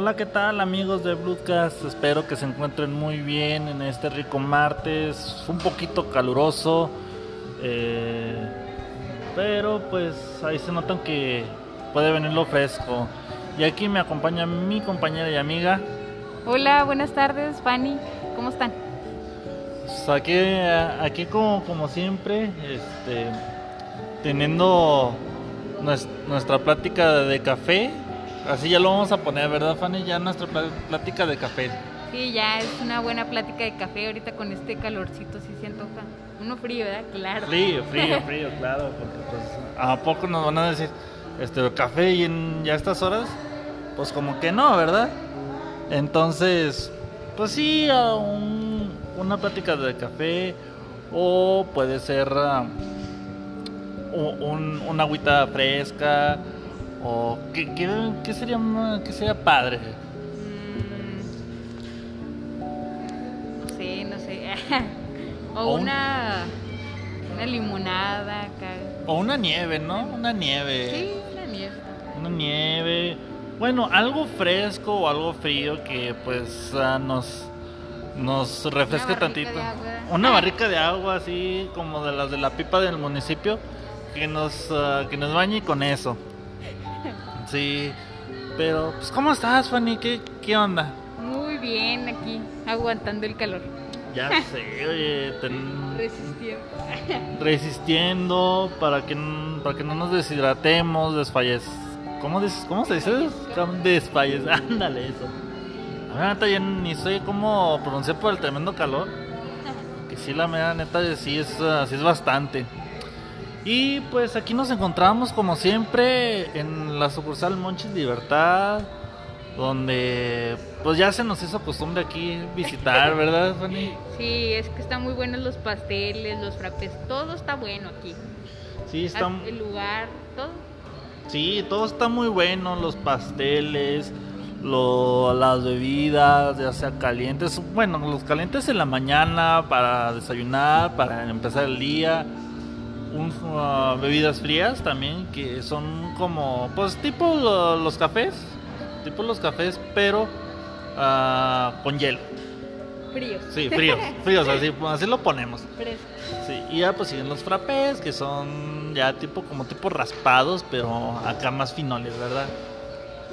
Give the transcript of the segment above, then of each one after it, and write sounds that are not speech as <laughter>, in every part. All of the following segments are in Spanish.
Hola, ¿qué tal amigos de Bloodcast? Espero que se encuentren muy bien en este rico martes, un poquito caluroso, eh, pero pues ahí se notan que puede venir lo fresco. Y aquí me acompaña mi compañera y amiga. Hola, buenas tardes, Fanny. ¿Cómo están? Pues aquí, aquí como, como siempre, este, teniendo nuestra plática de café Así ya lo vamos a poner, ¿verdad, Fanny? Ya nuestra plática de café. Sí, ya es una buena plática de café ahorita con este calorcito, sí se antoja. Uno frío, ¿verdad? Claro. Frío, frío, <laughs> frío, claro, porque pues a poco nos van a decir, este, café y en ya estas horas, pues como que no, ¿verdad? Entonces, pues sí, una plática de café o puede ser uh, un, una agüita fresca ¿O qué, qué, sería, qué sería padre? Mm, no sé, no <laughs> sé. o, una, una limonada acá. O una nieve, ¿no? Una nieve. Sí, una nieve. Una nieve. Bueno, algo fresco o algo frío que pues uh, nos nos refresque tantito. Una barrica de agua así como de las de la pipa del municipio que nos uh, que nos bañe con eso. Sí, pero pues ¿cómo estás, Fanny? ¿Qué, qué onda? Muy bien, aquí, aguantando el calor. Ya <laughs> sé, oye, resistiendo. <laughs> Resistiendo para que, para que no nos deshidratemos, desfalles. ¿Cómo, ¿Cómo se dice? Desfalles, <laughs> ándale eso. A ver, ya ni sé cómo pronunciar por el tremendo calor. Que sí, la mera neta, sí es, sí es bastante. Y pues aquí nos encontramos como siempre en la sucursal Monches Libertad, donde pues ya se nos hizo costumbre aquí visitar, ¿verdad, Fanny? Sí, es que están muy buenos los pasteles, los frappés, todo está bueno aquí. Sí, está... El lugar, todo. Sí, todo está muy bueno, los pasteles, lo, las bebidas, ya sea calientes, bueno, los calientes en la mañana para desayunar, para empezar el día un, uh, bebidas frías también que son como pues tipo los cafés tipo los cafés pero uh, con hielo. Fríos. Sí fríos <laughs> fríos así, así lo ponemos. Fresco. sí y ya pues siguen los frappés que son ya tipo como tipo raspados pero acá más finoles verdad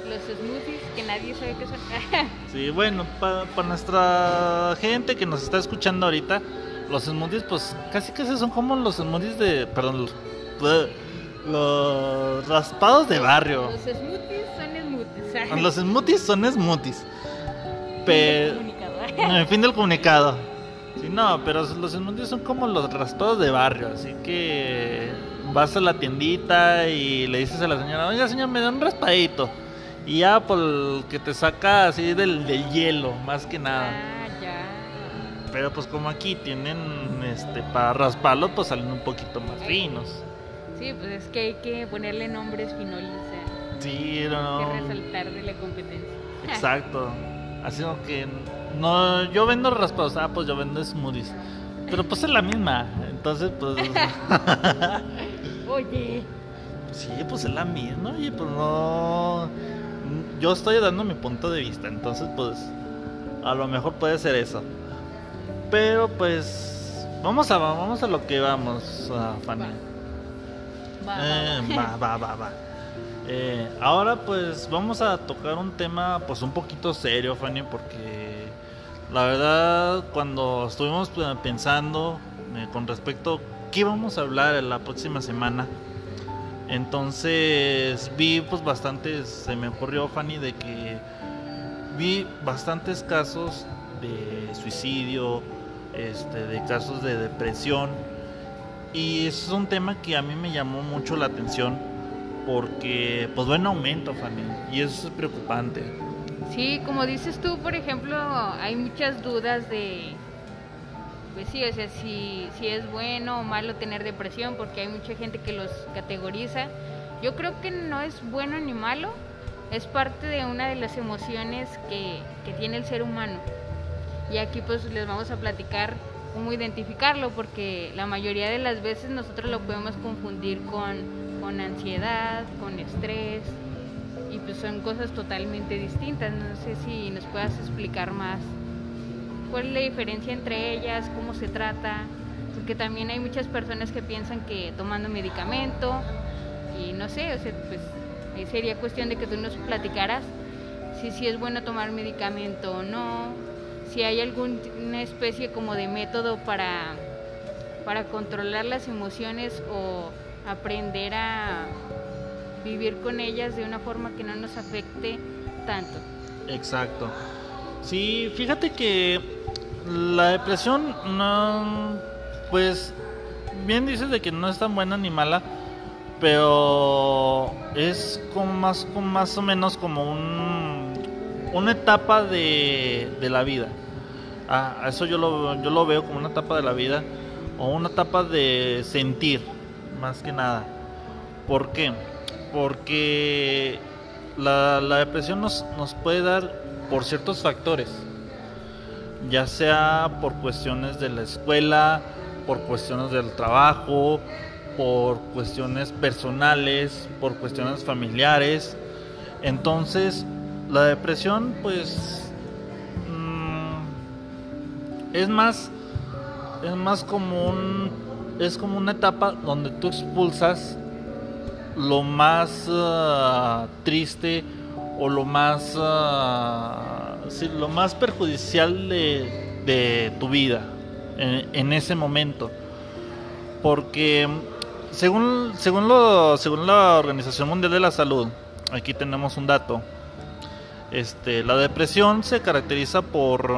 los smoothies que nadie sabe qué son. <laughs> Sí bueno para nuestra gente que nos está escuchando ahorita los smoothies, pues casi casi son como los smoothies de. Perdón, los, raspados de barrio. Los smoothies son smoothies. Los smoothies son smoothies. Pero. En fin del comunicado. Sí, no, pero los smoothies son como los raspados de barrio. Así que vas a la tiendita y le dices a la señora, oiga señora, me da un raspadito. Y ya, por pues, que te saca así del, del hielo, más que nada. Ah, pero pues como aquí tienen este para rasparlo, pues salen un poquito más finos. Sí, pues es que hay que ponerle nombres finoles. sí, no. Hay que resaltar de la competencia. <laughs> Exacto. Así que no, yo vendo raspados, ah, pues yo vendo smoothies. Pero pues es la misma, entonces pues... <laughs> <laughs> Oye. Sí, pues es la misma, oye, pues no... Yo estoy dando mi punto de vista, entonces pues a lo mejor puede ser eso. Pero pues vamos a vamos a lo que vamos, Fanny. Va, eh, va, va, va, va. Eh, ahora pues vamos a tocar un tema pues un poquito serio, Fanny, porque la verdad cuando estuvimos eh, pensando con respecto a qué vamos a hablar la próxima semana, entonces vi pues bastantes, se me ocurrió Fanny de que vi bastantes casos de suicidio, este, de casos de depresión. Y es un tema que a mí me llamó mucho la atención porque pues va en aumento, Fanny, y eso es preocupante. Sí, como dices tú, por ejemplo, hay muchas dudas de, pues sí, si, si es bueno o malo tener depresión, porque hay mucha gente que los categoriza. Yo creo que no es bueno ni malo, es parte de una de las emociones que, que tiene el ser humano. Y aquí pues les vamos a platicar cómo identificarlo, porque la mayoría de las veces nosotros lo podemos confundir con, con ansiedad, con estrés. y pues son cosas totalmente distintas. No sé si nos puedas explicar más cuál es la diferencia entre ellas, cómo se trata, porque también hay muchas personas que piensan que tomando medicamento y no sé, o sea, pues sería cuestión de que tú nos platicaras si, si es bueno tomar medicamento o no, si hay alguna especie como de método para, para controlar las emociones o aprender a vivir con ellas de una forma que no nos afecte tanto. Exacto. Sí, fíjate que la depresión no, pues bien dices de que no es tan buena ni mala, pero es como más, más o menos como un, una etapa de, de la vida. Ah, eso yo lo, yo lo veo como una etapa de la vida o una etapa de sentir, más que nada. ¿Por qué? Porque la, la depresión nos, nos puede dar por ciertos factores, ya sea por cuestiones de la escuela, por cuestiones del trabajo, por cuestiones personales, por cuestiones familiares. Entonces, la depresión, pues, mm, es más, es más como un, es como una etapa donde tú expulsas lo más ah, triste o lo más, ah, lo más perjudicial de, de tu vida en, en ese momento, porque según, según, lo, según la Organización Mundial de la Salud, aquí tenemos un dato. Este, la depresión se caracteriza por,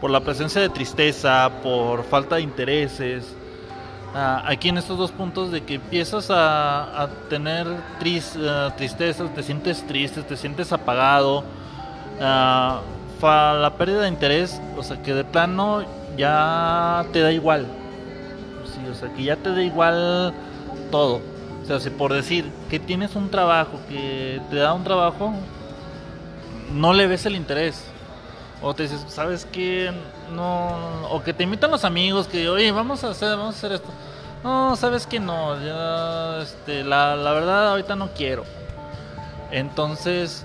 por la presencia de tristeza, por falta de intereses. Ah, aquí en estos dos puntos de que empiezas a, tener tris, uh, tristezas, te sientes triste, te sientes apagado, uh, la pérdida de interés, o sea que de plano ya te da igual o sea, que ya te da igual todo. O sea, si por decir que tienes un trabajo, que te da un trabajo, no le ves el interés. O te dices, ¿sabes qué? No, o que te invitan los amigos que, oye, vamos a hacer, vamos a hacer esto. No, sabes que no, ya, este, la, la verdad ahorita no quiero. Entonces,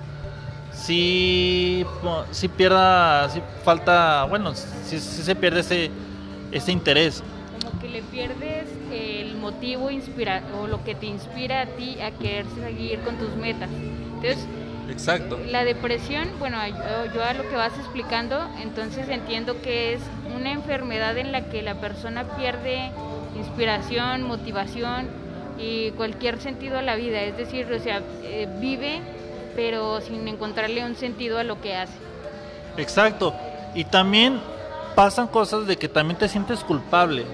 si si pierda, si falta, bueno, si, si se pierde ese, ese interés le pierdes el motivo inspira o lo que te inspira a ti a querer seguir con tus metas. Entonces, Exacto. La depresión, bueno, yo, a lo que vas explicando, entonces entiendo que es una enfermedad en la que la persona pierde inspiración, motivación y cualquier sentido a la vida. Es decir, o sea, eh, vive pero sin encontrarle un sentido a lo que hace. Exacto. Y también pasan cosas de que también te sientes culpable.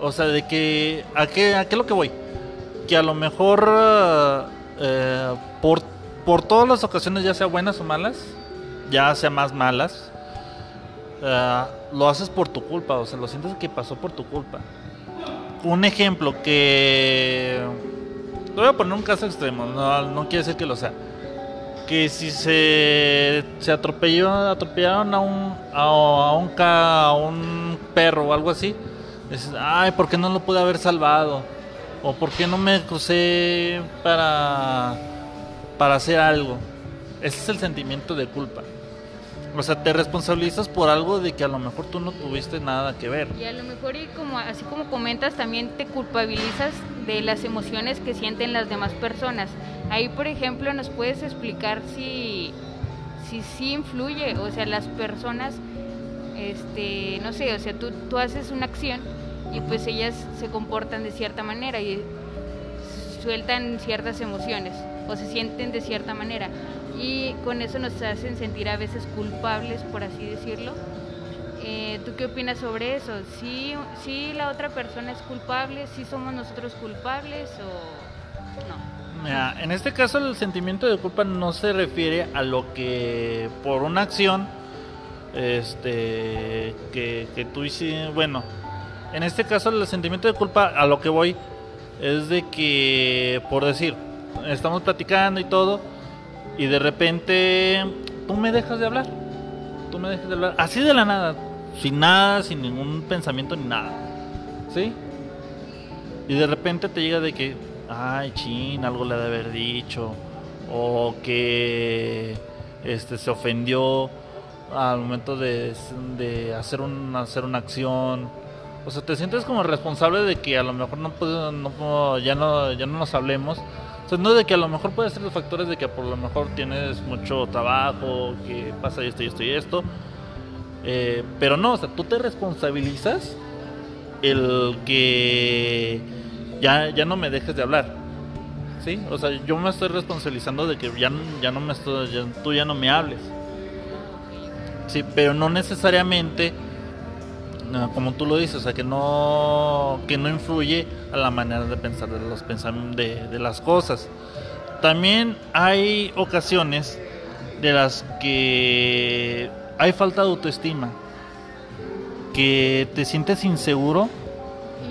O sea, de que. ¿A qué, a qué es lo que voy? Que a lo mejor. Eh, por, por todas las ocasiones, ya sea buenas o malas, ya sea más malas, eh, lo haces por tu culpa. O sea, lo sientes que pasó por tu culpa. Un ejemplo que. Te voy a poner un caso extremo, no, no quiere decir que lo sea. Que si se, se atropelló, atropellaron a un, a, un, a un perro o algo así, Dices, ay, ¿por qué no lo pude haber salvado? ¿O por qué no me crucé para, para hacer algo? Ese es el sentimiento de culpa. O sea, te responsabilizas por algo de que a lo mejor tú no tuviste nada que ver. Y a lo mejor, y como, así como comentas, también te culpabilizas de las emociones que sienten las demás personas. Ahí, por ejemplo, nos puedes explicar si si sí influye, o sea, las personas este, no sé, o sea, tú, tú haces una acción y pues ellas se comportan de cierta manera y sueltan ciertas emociones o se sienten de cierta manera y con eso nos hacen sentir a veces culpables, por así decirlo. Eh, ¿Tú qué opinas sobre eso? ¿Sí, ¿Sí la otra persona es culpable? ¿Sí somos nosotros culpables o no? Mira, en este caso el sentimiento de culpa no se refiere a lo que por una acción este que, que tú hiciste, bueno, en este caso el sentimiento de culpa a lo que voy es de que, por decir, estamos platicando y todo, y de repente tú me dejas de hablar, tú me dejas de hablar, así de la nada, sin nada, sin ningún pensamiento ni nada, ¿sí? Y de repente te llega de que, ay, chin, algo le ha de haber dicho, o que este, se ofendió al momento de, de hacer, un, hacer una acción. O sea, te sientes como responsable de que a lo mejor no, puedo, no ya no ya no nos hablemos. O sea, no de que a lo mejor puede ser los factores de que por lo mejor tienes mucho trabajo, que pasa esto y esto y esto. Eh, pero no, o sea, tú te responsabilizas el que ya, ya no me dejes de hablar. ¿Sí? O sea, yo me estoy responsabilizando de que ya, ya no me estoy, tú ya no me hables. Sí, pero no necesariamente como tú lo dices, o sea, que no, que no influye a la manera de pensar de, los de, de las cosas. También hay ocasiones de las que hay falta de autoestima, que te sientes inseguro.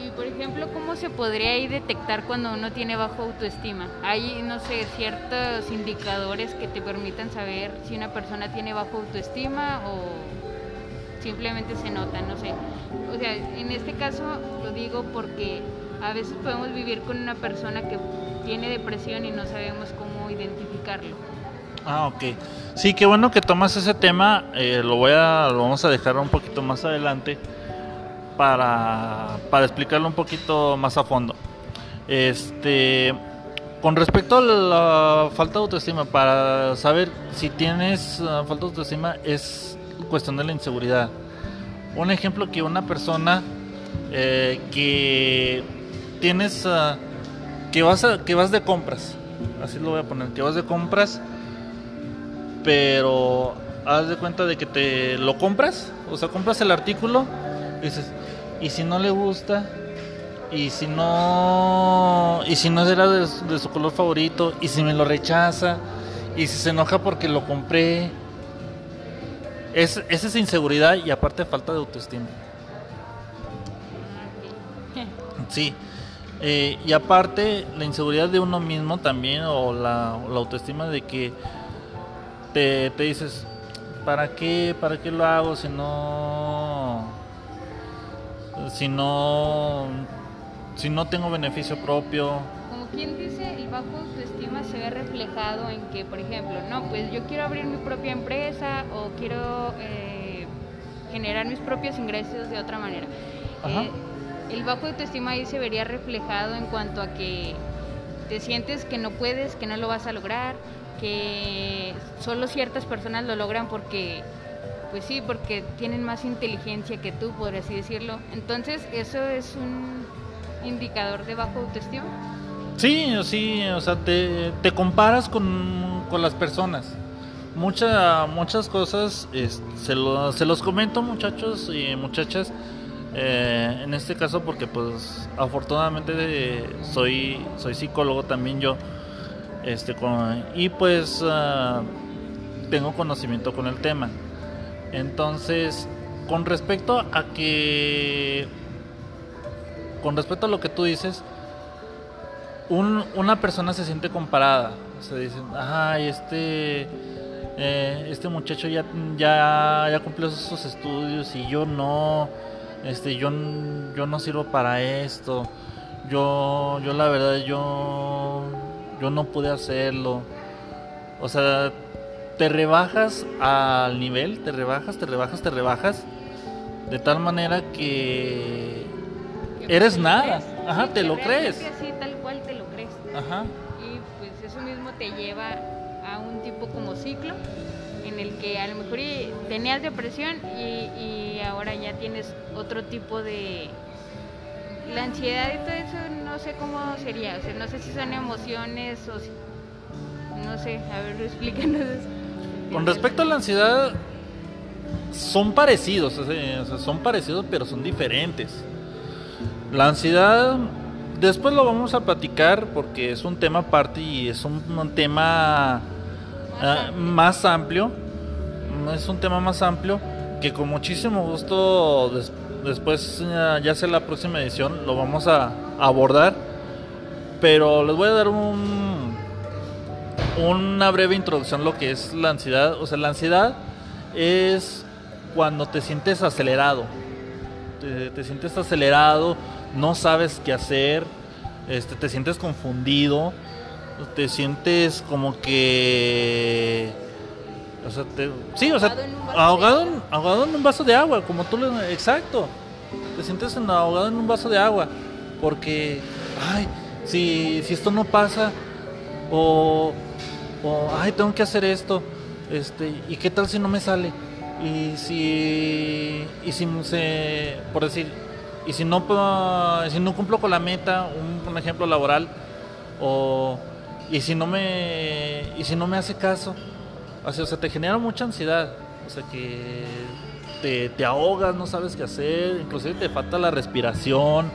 Y por ejemplo, ¿cómo se podría ahí detectar cuando uno tiene bajo autoestima? Hay, no sé, ciertos indicadores que te permitan saber si una persona tiene bajo autoestima o simplemente se nota, no sé. O sea, en este caso lo digo porque a veces podemos vivir con una persona que tiene depresión y no sabemos cómo identificarlo. Ah, ok. Sí, qué bueno que tomas ese tema. Eh, lo voy a, lo vamos a dejar un poquito más adelante para, para explicarlo un poquito más a fondo. Este, con respecto a la falta de autoestima, para saber si tienes ah, falta de autoestima es cuestión de la inseguridad. Un ejemplo que una persona eh, que tienes ah, que vas que vas de compras, así lo voy a poner, que vas de compras, pero haz de cuenta de que te lo compras, o sea, compras el artículo, y dices, y si no le gusta, y si no y si no era de, de, su color favorito y si me lo rechaza y si se enoja porque lo compré es, esa es inseguridad y aparte falta de autoestima. Sí. Eh, y aparte la inseguridad de uno mismo también o la, autoestima de que te, te, dices, ¿para qué? ¿Para qué lo hago si no... Si no... Si no tengo beneficio propio? Quien dice, el bajo autoestima se ve reflejado en que, por ejemplo, no, pues yo quiero abrir mi propia empresa o quiero eh, generar mis propios ingresos de otra manera. Eh, el bajo autoestima ahí se vería reflejado en cuanto a que te sientes que no puedes, que no lo vas a lograr, que solo ciertas personas lo logran porque, pues sí, porque tienen más inteligencia que tú, por así decirlo. Entonces, eso es un indicador de bajo autoestima. Sí, sí, o sea, te, te comparas con, con, las personas. Mucha, muchas cosas se, lo, se, los comento muchachos y muchachas. Eh, en este caso porque pues afortunadamente soy, soy psicólogo también yo. Este, y pues ah, tengo conocimiento con el tema. Entonces, con respecto a que... Con respecto a lo que tú dices, una persona se siente comparada. Se dicen, ay, este, eh, este muchacho ya, ya, ya cumplió sus estudios y yo no, este, yo, yo no sirvo para esto. Yo, yo la verdad, yo, yo no pude hacerlo. O sea, te rebajas al nivel, te rebajas, te rebajas, te rebajas, de tal manera que eres nada. Ajá, te lo crees. Y pues eso mismo te lleva a un tipo como ciclo en el que a lo mejor tenías depresión y, ahora ya tienes otro tipo de... La ansiedad y todo eso no sé cómo sería, o sea, no sé si son emociones o si... No sé, a ver, <laughs> explícanos eso. Con respecto a la ansiedad, son parecidos, o sea, son parecidos pero son diferentes. La ansiedad Después lo vamos a platicar porque es un tema aparte y es un, tema ah, más amplio. Es un tema más amplio que con muchísimo gusto después, ya sea la próxima edición, lo vamos a, abordar. Pero les voy a dar un, una breve introducción a lo que es la ansiedad. O sea, la ansiedad es cuando te sientes acelerado. te sientes acelerado no sabes qué hacer, este, te sientes confundido, te sientes como que... O sea, te- sí, o sea, Ahogado en un vaso de ahogado, en, un vaso de agua, como tú le... Exacto. Te sientes en- ahogado en un vaso de agua. Porque, ay, si, si esto no pasa, o, o, ay, tengo que hacer esto, este, ¿y qué tal si no me sale? Y si, y si se, por decir, y si no, si no cumplo con la meta, un, ejemplo laboral, o, y si no me, y si no me hace caso, o sea, o sea, te genera mucha ansiedad, o sea, que te, te ahogas, no sabes qué hacer, inclusive te falta la respiración,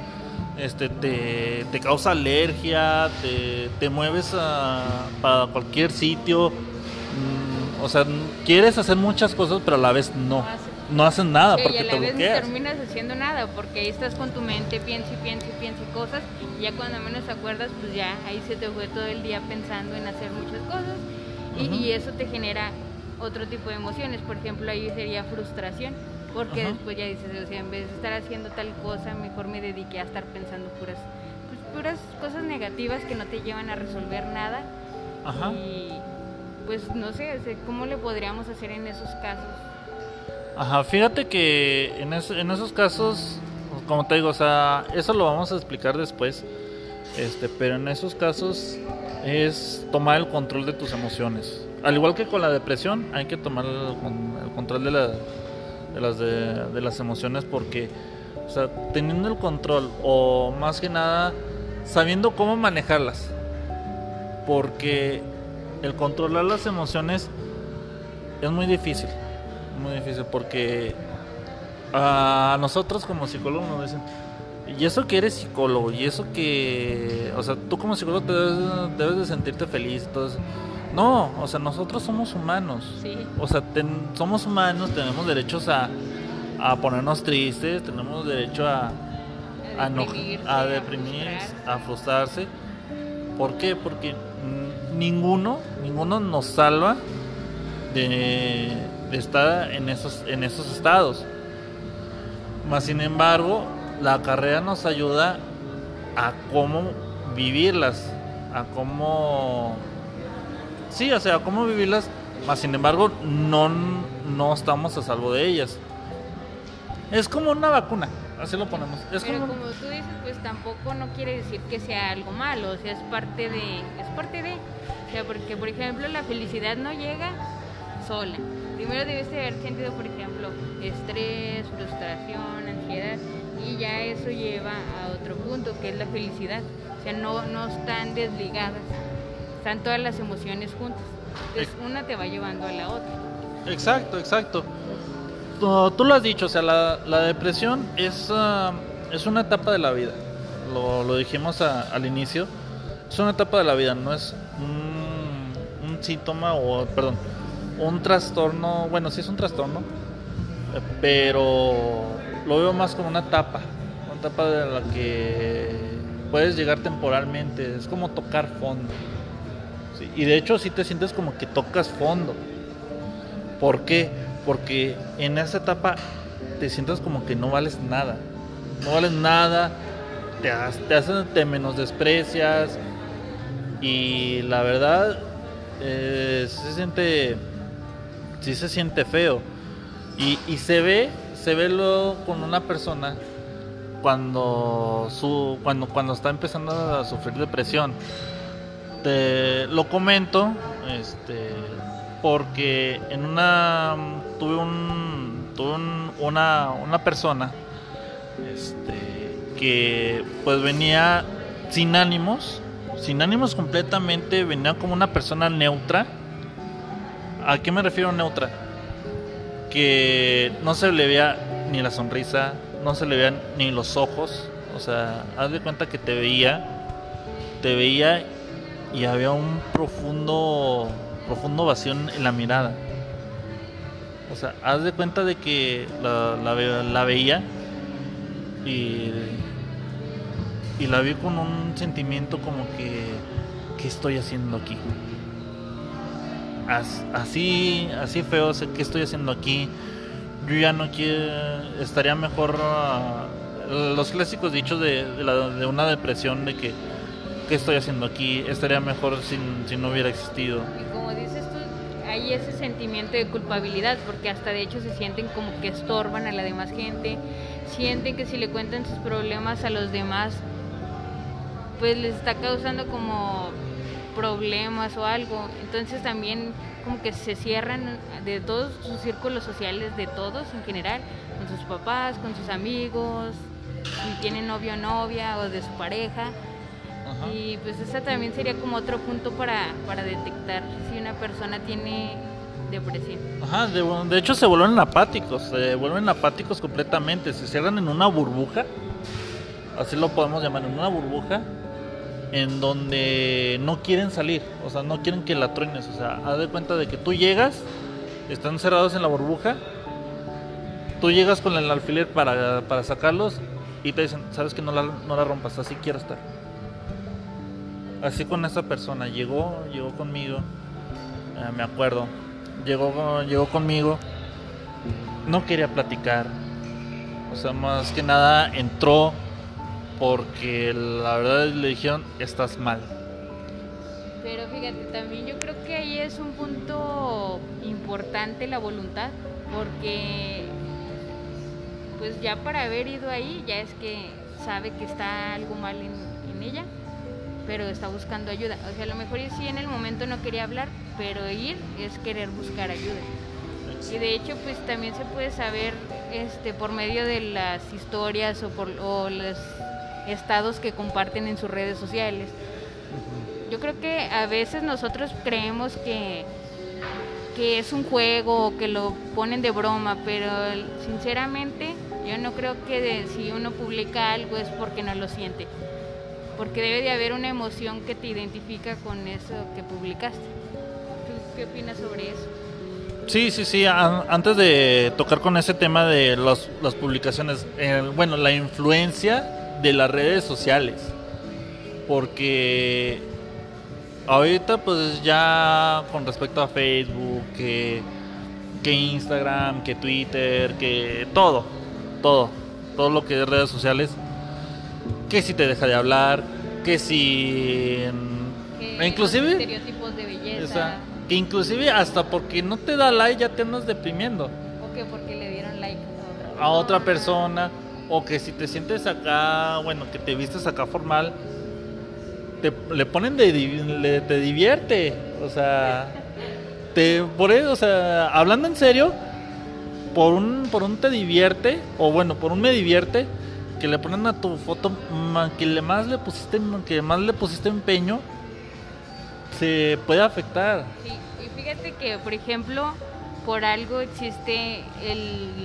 este, te, te causa alergia, te, te mueves a, para cualquier sitio, mm, o sea, quieres hacer muchas cosas, pero a la vez no, hace- no haces nada Sí, y porque a la te vez no terminas haciendo nada porque ahí estás con tu mente, piensa y piensa y piensa y cosas y ya cuando menos te acuerdas pues ya ahí se te fue todo el día pensando en hacer muchas cosas y, y eso te genera otro tipo de emociones, por ejemplo ahí sería frustración porque después ya dices, o sea, en vez de estar haciendo tal cosa mejor me dediqué a estar pensando puras, pues, puras cosas negativas que no te llevan a resolver nada Ajá. y pues no sé, ¿cómo le podríamos hacer en esos casos? Ajá, fíjate que en, es- en esos casos, como te digo, o sea, eso lo vamos a explicar después, este, pero en esos casos es tomar el control de tus emociones. Al igual que con la depresión, hay que tomar el, el control de, la- de las, de, de las emociones porque, o sea, teniendo el control o más que nada sabiendo cómo manejarlas, porque el controlar las emociones es muy difícil, muy difícil porque a nosotros como psicólogos nos dicen, y eso que eres psicólogo, y eso que, o sea, tú como psicólogo te debes, debes de sentirte feliz, eso. No, o sea, nosotros somos humanos. Sí. O sea, ten- somos humanos, tenemos derechos a, a ponernos tristes, tenemos derecho a, a, deprimirse, a a deprimir, frustrarse. a frustrarse. ¿Por qué? Porque ninguno, ninguno nos salva de, estar en esos, en esos estados. Más sin embargo, la carrera nos ayuda a cómo vivirlas, a cómo... Sí, o sea, a cómo vivirlas, más sin embargo, no, no estamos a salvo de ellas. Es como una vacuna, así lo ponemos. Es Pero como... como tú dices, pues tampoco no quiere decir que sea algo malo, o sea, es parte de, es parte de, o sea, porque por ejemplo la felicidad no llega sola. Primero debes de haber sentido, por ejemplo, estrés, frustración, ansiedad, y ya eso lleva a otro punto, que es la felicidad. O sea, no, no están desligadas, están todas las emociones juntas. Entonces una te va llevando a la otra. Exacto, exacto. Tú, tú lo has dicho, o sea, la, la depresión es, ah, es una etapa de la vida. Lo, lo dijimos a- al inicio. Es una etapa de la vida, no es un, un síntoma o, perdón, un trastorno. Bueno, sí es un trastorno, pero lo veo más como una etapa. Una etapa de la que puedes llegar temporalmente. Es como tocar fondo. Y de hecho, sí te sientes como que tocas fondo. ¿Por qué? Porque en esa etapa te sientes como que no vales nada. No vales nada, te, te hacen, te menosprecias. Y la verdad, eh, se siente, sí se siente feo. Y, y se ve, se ve luego con una persona cuando, su, cuando, cuando está empezando a sufrir depresión. Te lo comento, este, porque en una tuve un tuve un- una, una persona este, que pues venía sin ánimos, sin ánimos completamente, venía como una persona neutra. ¿A qué me refiero neutra? Que no se le veía ni la sonrisa, no se le veían ni los ojos, o sea, haz de cuenta que te veía, te veía y había un profundo profundo vacío en la mirada. O sea, haz de cuenta de que la veía y, y la vi con un sentimiento como que, ¿qué estoy haciendo aquí? As- así, así feo, sea, ¿qué estoy haciendo aquí? Yo ya no quiero, estaría mejor ah, los clásicos dichos de, de la- de una depresión de que ¿qué estoy haciendo aquí? Estaría mejor si no hubiera existido. Y como dices tú, hay ese sentimiento de culpabilidad, porque hasta de hecho se sienten como que estorban a la demás gente, sienten que si le cuentan sus problemas a los demás, pues les está causando como problemas o algo. Entonces también como que se cierran de todos sus círculos sociales, de todos en general, con sus papás, con sus amigos, si tienen novio o novia o de su pareja. Y pues ese también sería como otro punto para, para detectar si una persona tiene depresión. Ajá, de, de, hecho se vuelven apáticos, se vuelven apáticos completamente, se cierran en una burbuja, así lo podemos llamar, en una burbuja en donde no quieren salir, o sea, no quieren que la truenes, o sea, haz de cuenta de que tú llegas, están cerrados en la burbuja, tú llegas con el alfiler para, para sacarlos y te dicen, sabes que no la, no la rompas, así quiero estar. Así con esa persona, llegó, llegó conmigo, eh, me acuerdo, llegó, llegó conmigo, no quería platicar, o sea, más que nada entró porque la verdad le dijeron, estás mal. Pero fíjate, también yo creo que ahí es un punto importante la voluntad, porque pues ya para haber ido ahí, ya es que sabe que está algo mal en, ella, pero está buscando ayuda. O sea, a lo mejor sí en el momento no quería hablar, pero ir es querer buscar ayuda. Y de hecho, pues también se puede saber este por medio de las historias o por o los estados que comparten en sus redes sociales. Yo creo que a veces nosotros creemos que, que es un juego o que lo ponen de broma, pero sinceramente yo no creo que si uno publica algo es porque no lo siente, porque debe de haber una emoción que te identifica con eso que publicaste. ¿Tú qué opinas sobre eso? Sí, sí, sí. Antes de tocar con ese tema de las publicaciones, bueno, la influencia de las redes sociales. Porque ahorita pues ya con respecto a Facebook, que, que Instagram, que Twitter, que todo, todo, todo lo que es redes sociales, que si te deja de hablar, que si... inclusive... Estereotipos de belleza. que inclusive hasta porque no te da like ya te andas deprimiendo. O que porque le dieron like a otra persona o que si te sientes acá, bueno, que te vistes acá formal, te le ponen de te divierte, o sea, <laughs> te por eso, o sea, hablando en serio, por un por un te divierte o bueno, por un me divierte que le ponen a tu foto que le más le pusiste que más le pusiste empeño se puede afectar. y fíjate que, por ejemplo, por algo existe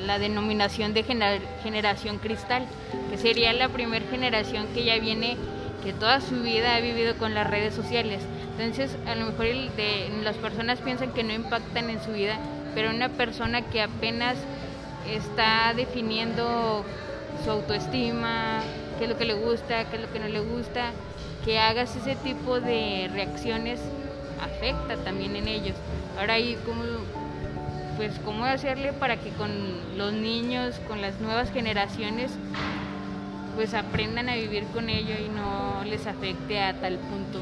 la denominación de generación cristal, que sería la primera generación que ya viene, que toda su vida ha vivido con las redes sociales. Entonces, a lo mejor las personas piensan que no impactan en su vida, pero una persona que apenas está definiendo su autoestima, qué es lo que le gusta, qué es lo que no le gusta, que hagas ese tipo de reacciones afecta también en ellos. Ahora ahí como pues cómo hacerle para que con los niños, con las nuevas generaciones, pues aprendan a vivir con ello y no les afecte a tal punto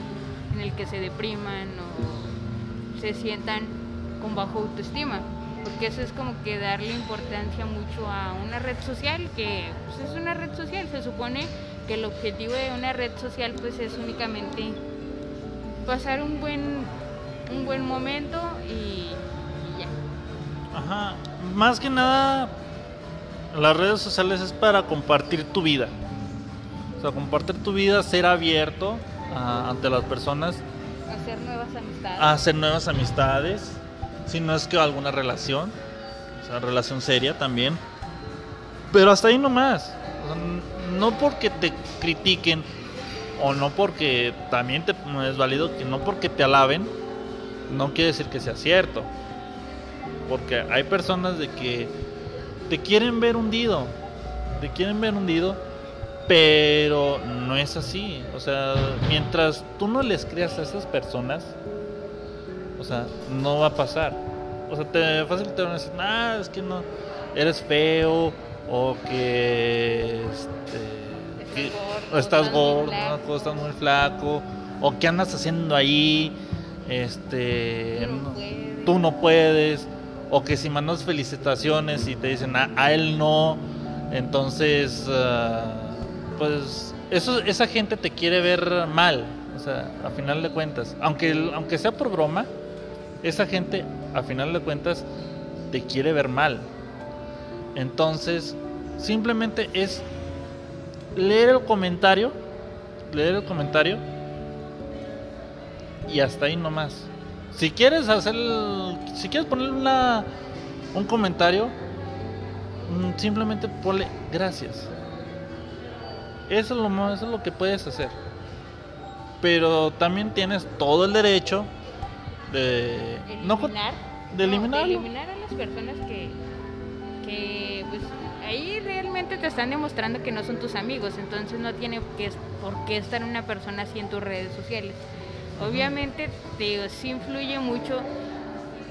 en el que se depriman o se sientan con bajo autoestima. Porque eso es como que darle importancia mucho a una red social, que pues, es una red social, se supone que el objetivo de una red social pues es únicamente pasar un buen, un buen momento y Ajá. Más que nada, las redes sociales es para compartir tu vida. O sea, compartir tu vida, ser abierto ante las personas. Hacer nuevas amistades. Hacer nuevas amistades. Si no es que alguna relación. O sea, relación seria también. Pero hasta ahí nomás. no porque te critiquen o no porque también te, es válido que no porque te alaben, no quiere decir que sea cierto. Porque hay personas de que te quieren ver hundido, te quieren ver hundido, pero no es así. O sea, mientras tú no les creas a esas personas, o sea, no va a pasar. O sea, te fácil te van a decir, ah, es que no, eres feo, o que, este, o estás muy gordo, flaco. o estás muy flaco, o qué andas haciendo ahí, este, no no- tú no puedes, o que si mandas felicitaciones y te dicen a, a él no, entonces, ah, pues esa gente te quiere ver mal, o sea, a final de cuentas, aunque, aunque sea por broma, esa gente, a final de cuentas, te quiere ver mal. Entonces, simplemente es leer el comentario, leer el comentario y hasta ahí nomás. Si quieres hacer, si quieres poner una, un comentario, mm, simplemente ponle gracias. Eso es lo más, eso es lo que puedes hacer. Pero también tienes todo el derecho de no eliminar, de no, eliminar a las personas que, que pues ahí realmente te están demostrando que no son tus amigos, entonces no tiene que, por qué estar una persona así en tus redes sociales. Obviamente te digo, sí influye mucho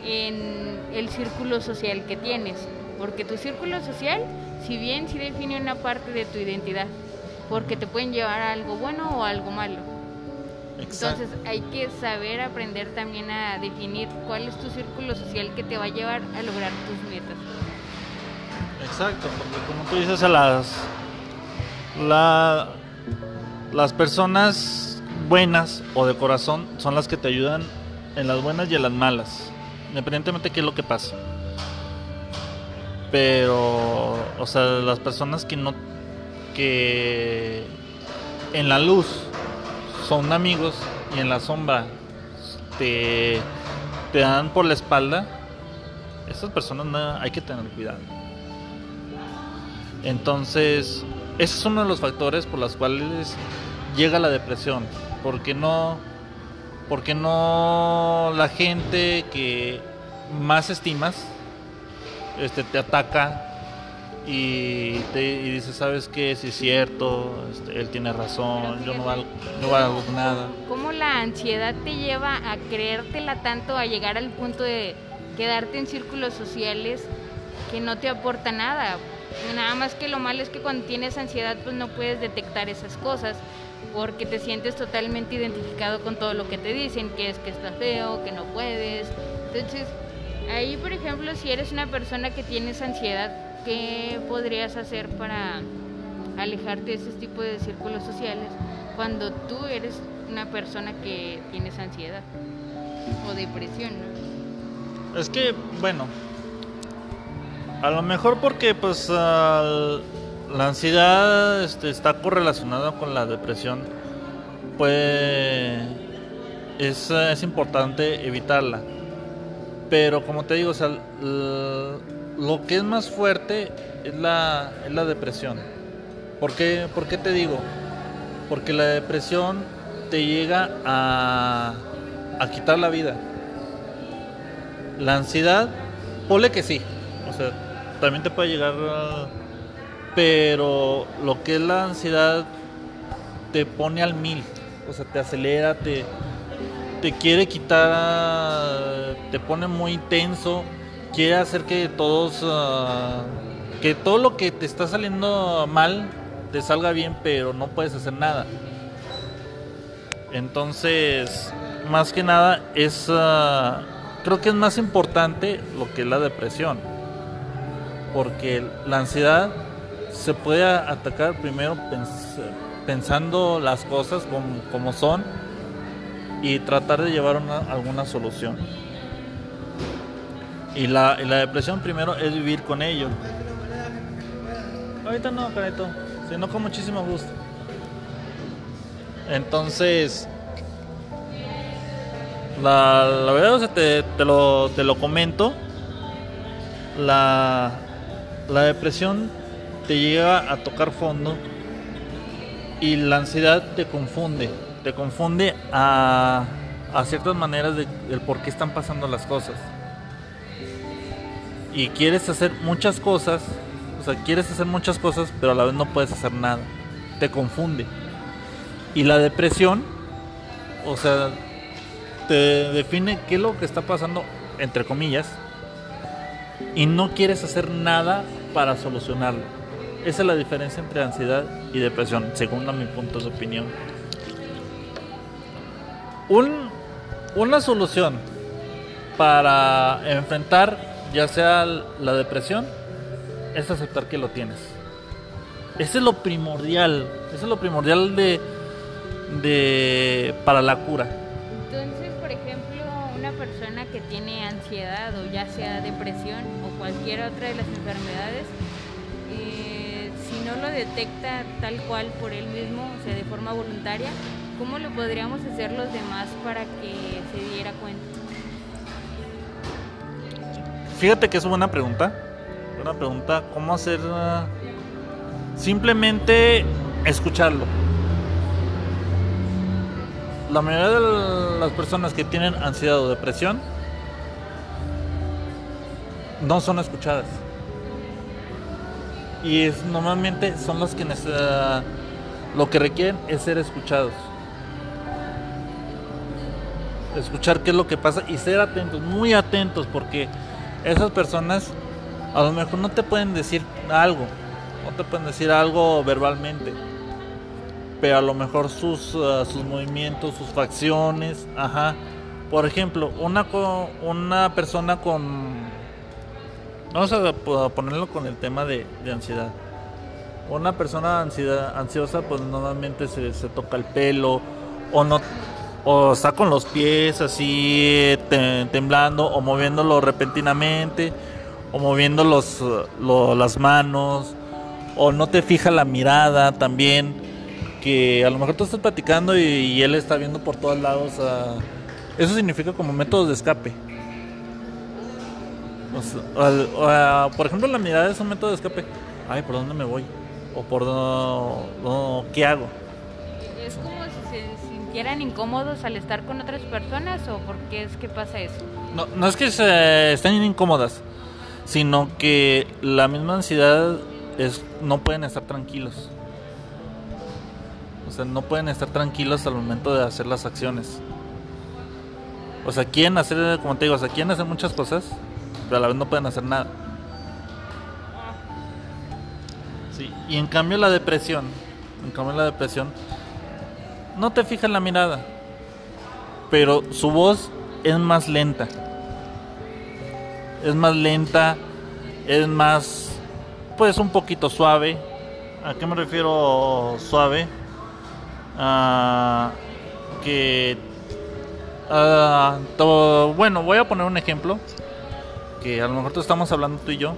en el círculo social que tienes, porque tu círculo social, si bien sí define una parte de tu identidad, porque te pueden llevar a algo bueno o a algo malo. Exacto. Entonces hay que saber aprender también a definir cuál es tu círculo social que te va a llevar a lograr tus metas. Exacto, porque como tú dices, a las la, las personas buenas o de corazón son las que te ayudan en las buenas y en las malas, independientemente de qué es lo que pasa. Pero, o sea, las personas que no, que en la luz son amigos y en la sombra te, te dan por la espalda, esas personas no- hay que tener cuidado. Entonces, ese es uno de los factores por los cuales llega la depresión, porque no porque no la gente que más estimas este te ataca y te y dice, "¿Sabes qué? Si es cierto, este, él tiene razón, Pero yo no fíjate, valgo, no valgo nada." ¿Cómo la ansiedad te lleva a creértela tanto, a llegar al punto de quedarte en círculos sociales que no te aporta nada? Nada más que lo malo es que cuando tienes ansiedad pues no puedes detectar esas cosas porque te sientes totalmente identificado con todo lo que te dicen, que es que está feo, que no puedes. Entonces, ahí por ejemplo, si eres una persona que tienes ansiedad, ¿qué podrías hacer para alejarte de ese tipo de círculos sociales cuando tú eres una persona que tienes ansiedad o depresión? Es que, bueno, a lo mejor porque pues al- la ansiedad este, está correlacionada con la depresión, pues es, es importante evitarla. Pero como te digo, o sea, lo que es más fuerte es la, es la depresión. ¿Por qué, ¿Por qué te digo? Porque la depresión te llega a, a quitar la vida. La ansiedad, ponle que sí. O sea, también te puede llegar. a- Pero lo que es la ansiedad te pone al mil. O sea, te acelera, te, te quiere quitar, te pone muy tenso, quiere hacer que todos, ah, que todo lo que te está saliendo mal te salga bien, pero no puedes hacer nada. Entonces, más que nada es, ah, creo que es más importante lo que es la depresión, porque la ansiedad se puede atacar primero pens- pensando las cosas como, son y tratar de llevar una- alguna solución. Y la, y la depresión primero es vivir con ello. Ahorita no, carito, sino con muchísimo gusto. Entonces, la, la verdad, o sea, te, te lo, te lo comento. La, la depresión te llega a tocar fondo y la ansiedad te confunde. Te confunde a, a ciertas maneras de, del por qué están pasando las cosas. Y quieres hacer muchas cosas, o sea, quieres hacer muchas cosas, pero a la vez no puedes hacer nada. Te confunde. Y la depresión, o sea, te define qué es lo que está pasando, entre comillas, y no quieres hacer nada para solucionarlo. Esa es la diferencia entre ansiedad y depresión, según a mi punto de opinión. Un, una solución para enfrentar ya sea la depresión es aceptar que lo tienes. Ese es lo primordial, eso es lo primordial de, de para la cura. Entonces, por ejemplo, una persona que tiene ansiedad o ya sea depresión o cualquier otra de las enfermedades, no lo detecta tal cual por él mismo, o sea, de forma voluntaria, ¿cómo lo podríamos hacer los demás para que se diera cuenta? Fíjate que es buena pregunta. Una pregunta, ¿cómo hacer? Simplemente escucharlo. La mayoría de las personas que tienen ansiedad o depresión no son escuchadas. Y es, normalmente son los que uh, lo que requieren es ser escuchados. Escuchar qué es lo que pasa y ser atentos, muy atentos, porque esas personas a lo mejor no te pueden decir algo, no te pueden decir algo verbalmente, pero a lo mejor sus, uh, sus movimientos, sus facciones, ajá. Por ejemplo, una, una persona con... Vamos a ponerlo con el tema de, ansiedad. Una persona ansiedad, ansiosa pues normalmente se, toca el pelo o no o está con los pies así temblando o moviéndolo repentinamente o moviendo los, las manos o no te fija la mirada también que a lo mejor tú estás platicando y, él está viendo por todos lados eso significa como métodos de escape por ejemplo la mirada es un método de escape ay por dónde me voy o por dónde, qué hago es como sintieran incómodos al estar con otras personas o por qué es que pasa eso? No, no es que se estén incómodas, sino que la misma ansiedad es no pueden estar tranquilos. O sea, no pueden estar tranquilos al momento de hacer las acciones. O sea, quieren hacer, como te digo, o sea, quieren hacer muchas cosas, pero a la vez no pueden hacer nada. Sí, y en cambio la depresión, en cambio la depresión no te fijas la mirada, pero su voz es más lenta. Es más lenta, es más, pues un poquito suave. ¿A qué me refiero suave? Que, ah, bueno, voy a poner un ejemplo. Que a lo mejor tú estamos hablando tú y yo.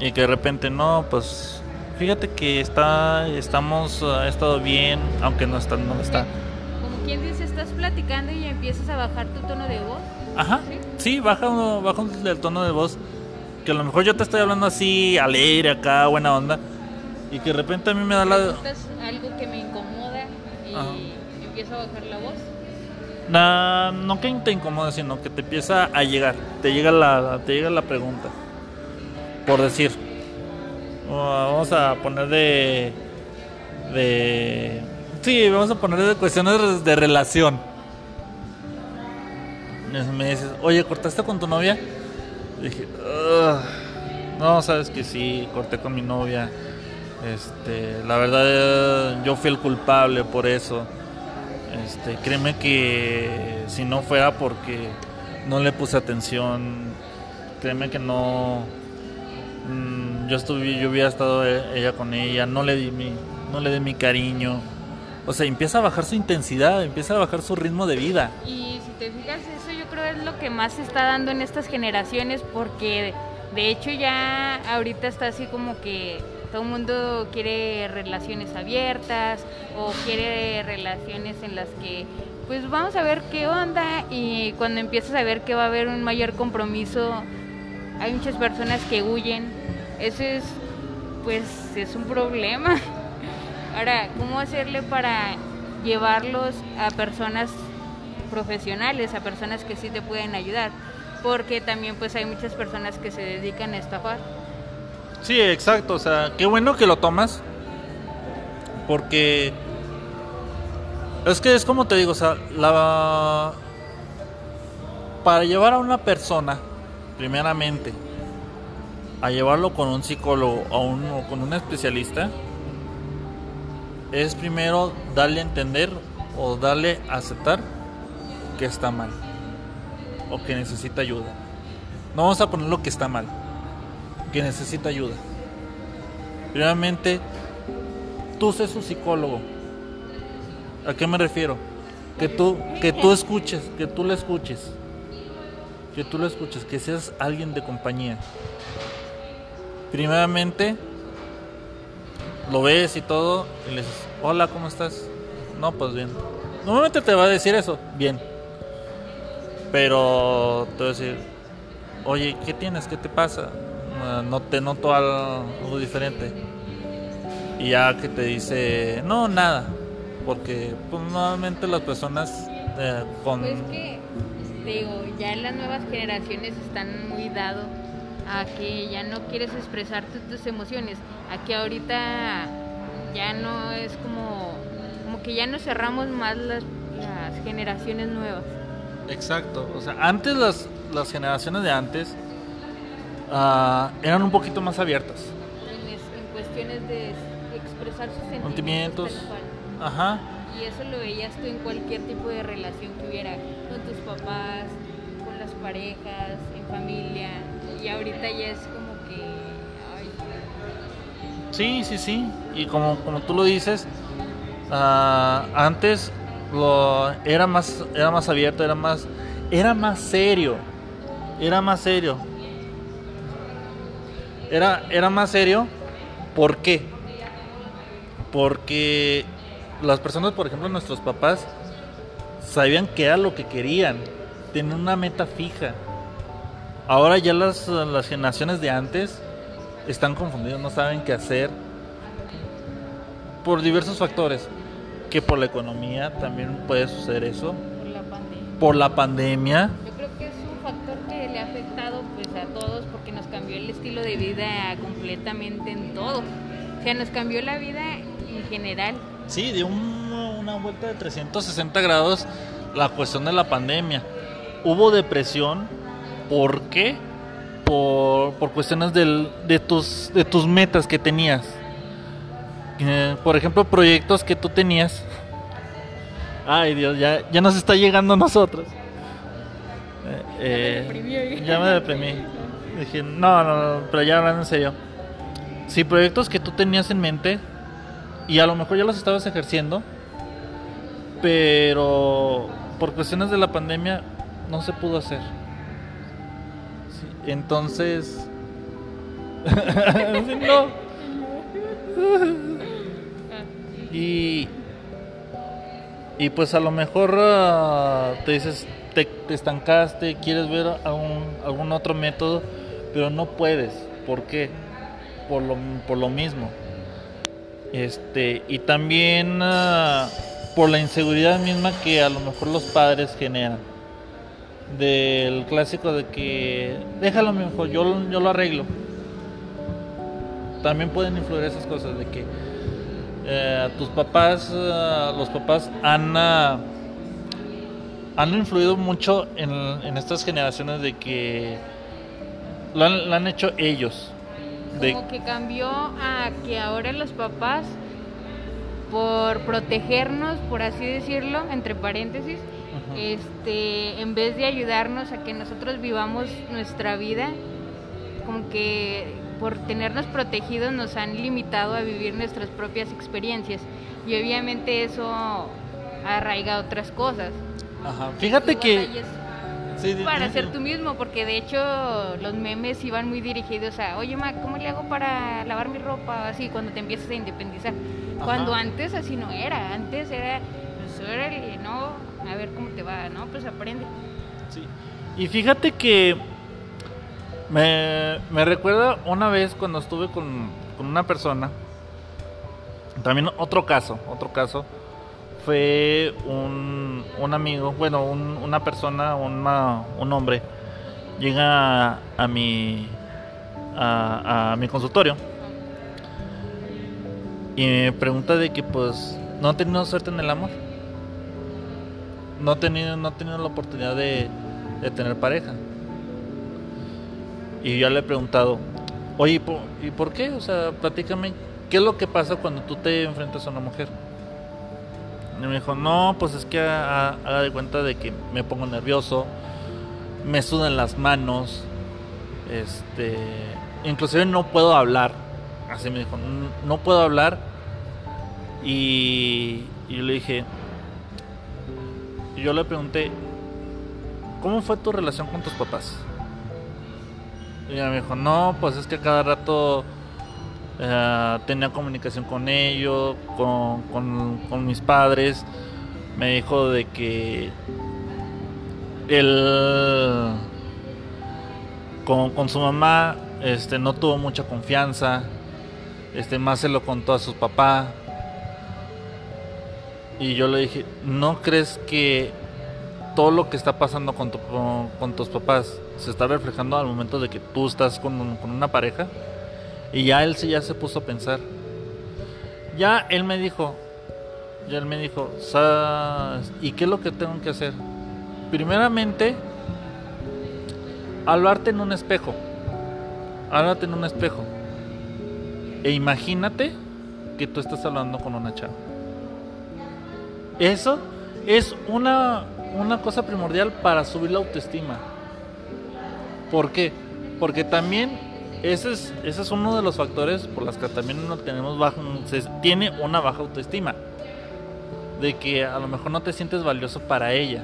Y que de repente no, pues Fíjate que está, estamos, ha estado bien, aunque no está, no está. Como quien dice, estás platicando y empiezas a bajar tu tono de voz. Ajá, sí, baja, baja el tono de voz. Que a lo mejor yo te estoy hablando así, alegre acá, buena onda. Y que de repente a mí me da la... algo que me incomoda y empiezo a bajar la voz. No, no que te incomoda, sino que te empieza a llegar. Te llega la, te llega la pregunta. Por decir, Vamos a poner de. de. Sí, vamos a poner de cuestiones de relación. Me dices, oye, ¿cortaste con tu novia? dije, no, sabes que sí, corté con mi novia. Este, la verdad, yo fui el culpable por eso. Este, créeme que si no fuera porque no le puse atención, créeme que no. Mm, yo estuve, yo hubiera estado e, ella con ella, no le di mi, no le di mi cariño. O sea, empieza a bajar su intensidad, empieza a bajar su ritmo de vida. Y si te fijas, eso yo creo es lo que más se está dando en estas generaciones, porque de hecho ya ahorita está así como que todo el mundo quiere relaciones abiertas o quiere relaciones en las que pues vamos a ver qué onda y cuando empiezas a ver que va a haber un mayor compromiso hay muchas personas que huyen ese es, pues, es un problema. <laughs> Ahora, ¿cómo hacerle para llevarlos a personas profesionales, a personas que sí te pueden ayudar? Porque también pues hay muchas personas que se dedican a estafar. Sí, exacto, o sea, qué bueno que lo tomas. Porque es que es como te digo, o sea, la para llevar a una persona primeramente a llevarlo con un psicólogo o, un, o con un especialista es primero darle a entender o darle a aceptar que está mal o que necesita ayuda. No vamos a poner lo que está mal, que necesita ayuda. Primeramente, tú sé su psicólogo. ¿A qué me refiero? Que tú, que tú escuches, que tú le escuches. Que tú lo escuches, que seas alguien de compañía. Primeramente, lo ves y todo, y le dices, hola, ¿cómo estás? No, pues bien. Normalmente te va a decir eso, bien. Pero te va a decir, oye, ¿qué tienes? ¿Qué te pasa? Ah, No te noto algo diferente. Y ya que te dice, no, nada. Porque pues, normalmente las personas eh, con... Pues que, digo, ya las nuevas generaciones están muy dados a que ya no quieres expresar tu- tus emociones, a que ahorita ya no es como, como que ya nos cerramos más las, las generaciones nuevas. Exacto. O sea, antes las, las generaciones de antes ah, eran un poquito más abiertas. En, es- en cuestiones de expresar sus sentimientos. Ajá. Y eso lo veías tú en cualquier tipo de relación que hubiera, con tus papás, con las parejas, en familia. Y ahorita ya es como que, ay, Sí, sí, sí. Y como, como tú lo dices, ah, antes lo, era, más, era más abierto, era más, era más serio. Era más serio. Era, era más serio. ¿Por qué? Porque las personas, por ejemplo, nuestros papás, sabían qué era lo que querían. Tenían una meta fija. Ahora ya las, las generaciones de antes están confundidos, no saben qué hacer por diversos factores. Que por la economía también puede suceder eso. por la pandemia. Por la pandemia. Yo creo que es un factor que le ha afectado pues a todos estilo de vida completamente en todo. O sea, nos cambió la vida en general. Sí, dio un- una vuelta de 360 grados la cuestión de la pandemia. Hubo depresión. ¿Por qué? Por, por cuestiones del- de, tus, de tus metas que tenías. Eh, por ejemplo, proyectos que tú tenías. Ay, Dios, ya, ya nos está llegando a nosotros. Eh, eh, ya me deprimí. Dije, no, no, no, pero ya hablando en serio. Si proyectos que tú tenías en mente y a lo mejor ya los estabas ejerciendo, pero por cuestiones de la pandemia no se pudo hacer. Sí, entonces, <laughs> no. <laughs> y y pues a lo mejor ah, te dices te, te estancaste, quieres ver algún, algún otro método, pero no puedes. ¿Por qué? Por lo, por lo mismo. Este, y también ah, por la inseguridad misma que a lo mejor los padres generan. Del clásico de que déjalo mejor, yo, yo lo arreglo. También pueden influir esas cosas de que eh, tus papás, ah, los papás han, ah, han influido mucho en, en estas generaciones de que lo han, lo han hecho ellos. De, Como que cambió a que ahora los papás, por protegernos, por así decirlo, entre paréntesis, este, en vez de ayudarnos a que nosotros vivamos nuestra vida, como que por tenernos protegidos nos han limitado a vivir nuestras propias experiencias y obviamente eso arraiga otras cosas. Ajá. Fíjate que... Sí, para ser tú mismo, porque de hecho los memes iban muy dirigidos a, oye, ma, ¿cómo le hago para lavar mi ropa? Así, cuando te empiezas a independizar. Ajá. Cuando antes así no era, antes era, pues órale, no, a ver cómo te va, no, pues aprende. Sí. Y fíjate que me, me recuerda una vez cuando estuve con, con una persona, también otro caso, otro caso, fue un, un amigo, bueno, un- una persona, una- un hombre, llega a, mi, a, a mi consultorio y me pregunta de que pues no ha tenido suerte en el amor. No ha tenido, no ha tenido la oportunidad de, de tener pareja. Y yo le he preguntado, Oye, ¿y por, ¿y por qué? O sea, platícame, ¿qué es lo que pasa cuando tú te enfrentas a una mujer? Y me dijo, no, pues es que ha- haga de cuenta de que me pongo nervioso, me sudan las manos, este, inclusive no puedo hablar. Así me dijo, "N- no puedo hablar. Y, y yo le dije, y yo le pregunté, ¿cómo fue tu relación con tus papás? Y ella me dijo, no, pues es que cada rato tenía comunicación con ellos, con, mis padres. Me dijo de que él con, su mamá este, no tuvo mucha confianza. Este, más se lo contó a su papá. Y yo le dije, ¿no crees que todo lo que está pasando con, tu- con, tus papás se está reflejando al momento de que tú estás con una pareja? Y ya él se, ya se puso a pensar. Ya él me dijo, ya él me dijo, "Sa- ¿y qué es lo que tengo que hacer? Primeramente, hablarte en un espejo. Háblate en un espejo. E imagínate que tú estás hablando con una chava. Eso es una, una cosa primordial para subir la autoestima. ¿Por qué? Porque también ese es, ese es uno de los factores por los que también no tenemos bajo, se tiene una baja autoestima. De que a lo mejor no te sientes valioso para ella.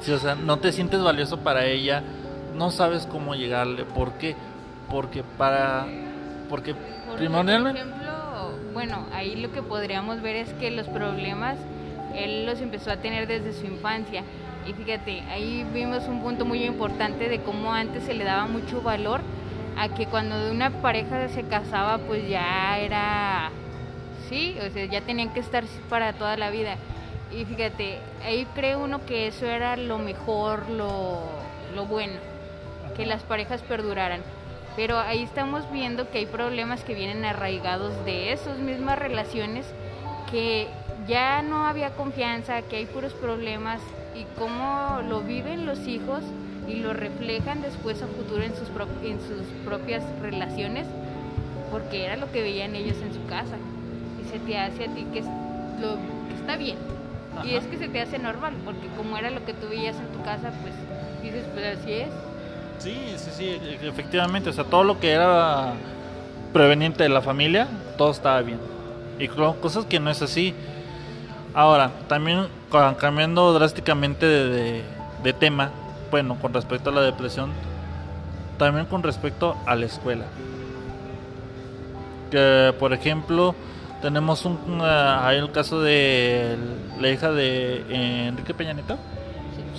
Sí, o sea, no te sientes valioso para ella, no sabes cómo llegarle. ¿Por qué? Porque para. Porque Porque, primordialmente. Por ejemplo, bueno, ahí lo que podríamos ver es que los problemas él los empezó a tener desde su infancia. Y fíjate, ahí vimos un punto muy importante de cómo antes se le daba mucho valor a que cuando una pareja se casaba, pues ya era, sí, o sea, ya tenían que estar para toda la vida. Y fíjate, ahí cree uno que eso era lo mejor, lo, lo bueno, que las parejas perduraran. Pero ahí estamos viendo que hay problemas que vienen arraigados de esas mismas relaciones, que ya no había confianza, que hay puros problemas y cómo lo viven los hijos y lo reflejan después a futuro en sus, pro- en sus propias relaciones, porque era lo que veían ellos en su casa. Y se te hace a ti que, es lo, que está bien. Y Ajá. es que se te hace normal, porque como era lo que tú veías en tu casa, pues dices, pues así es. Sí, sí, sí, efectivamente. O sea, todo lo que era preveniente de la familia, todo estaba bien. Y co- cosas que no es así. Ahora, también cambiando drásticamente de, de- de tema, bueno, con respecto a la depresión, también con respecto a la escuela. Que, por ejemplo, tenemos un, una- hay el caso de la hija de eh, Enrique Peña Nieto,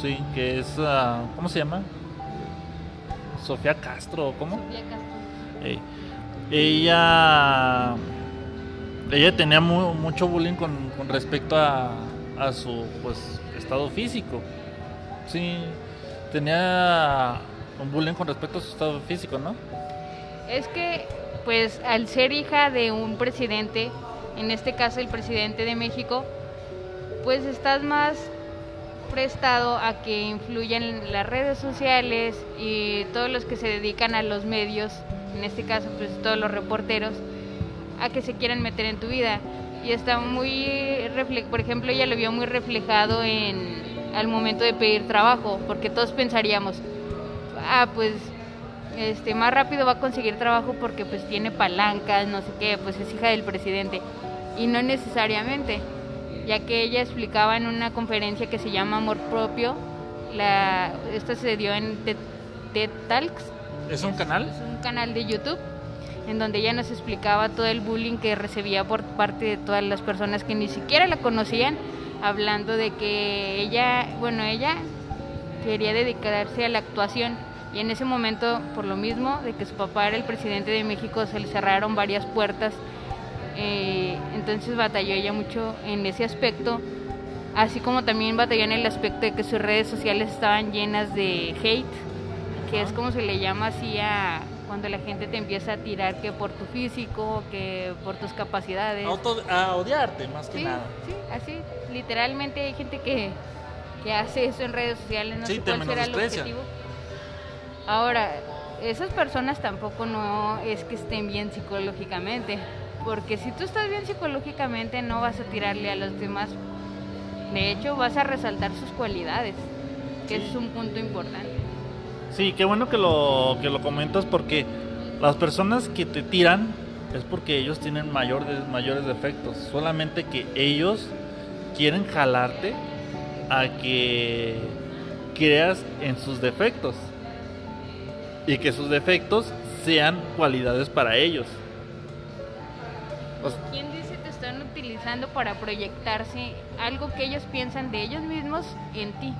sí, que es, ah, ¿cómo se llama? Sofía Castro, ¿cómo? Sofía Castro. Eh, ella ella tenía mu- mucho bullying con, con respecto a, a su pues estado físico sí tenía un bullying con respecto a su estado físico no Es que, pues, al ser hija de un presidente, en este caso el presidente de México, pues estás más prestado a que influyan las redes sociales y todos los que se dedican a los medios, en este caso, pues todos los reporteros, a que se quieran meter en tu vida. Y está muy, por ejemplo, ella lo vio muy reflejado en al momento de pedir trabajo, porque todos pensaríamos, ah, pues este más rápido va a conseguir trabajo porque pues tiene palancas, no sé qué, pues es hija del presidente. Y no necesariamente, ya que ella explicaba en una conferencia que se llama Amor Propio, la, esto se dio en TED Talks, es un canal es un canal de YouTube en donde ella nos explicaba todo el bullying que recibía por parte de todas las personas que ni siquiera la conocían, hablando de que ella, bueno, ella quería dedicarse a la actuación. Y en ese momento, por lo mismo de que su papá era el presidente de México, se le cerraron varias puertas, eh, entonces batalló ella mucho en ese aspecto, así como también batalló en el aspecto de que sus redes sociales estaban llenas de hate, que es como se le llama así a cuando la gente te empieza a tirar que por tu físico, que por tus capacidades. Auto- a odiarte más que Sí, nada sí, así. Literalmente hay gente que, que hace eso en redes sociales, no Sí, sé cuál será el objetivo. Ahora, esas personas tampoco no es que estén bien psicológicamente, porque si tú estás bien psicológicamente no vas a tirarle a los demás. De hecho, vas a resaltar sus cualidades, que es un punto importante. Sí, qué bueno que lo, que lo comentas porque las personas que te tiran es porque ellos tienen mayor mayores defectos. Solamente que ellos quieren jalarte a que creas en sus defectos y que sus defectos sean cualidades para ellos. ¿Quién dice te están utilizando para proyectarse algo que ellos piensan de ellos mismos en ti?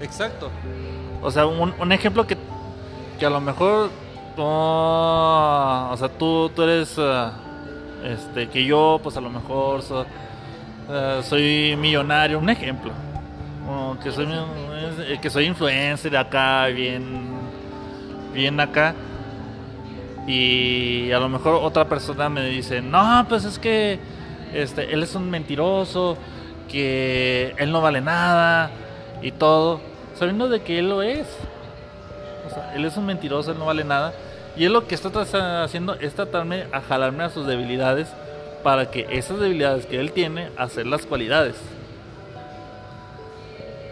Exacto. O sea, un, ejemplo que, que, a lo mejor, o sea, tú, tú eres, uh, este, que yo, pues a lo mejor uh, soy millonario, un ejemplo. que soy, que soy influencer acá, bien bien acá y a lo mejor otra persona me dice, no, pues es que este, él es un mentiroso, que él no vale nada y todo, sabiendo de que él lo es. O sea, él es un mentiroso, él no vale nada. Y él lo que está haciendo es tratarme a jalarme a sus debilidades para que esas debilidades que él tiene, hacer las cualidades.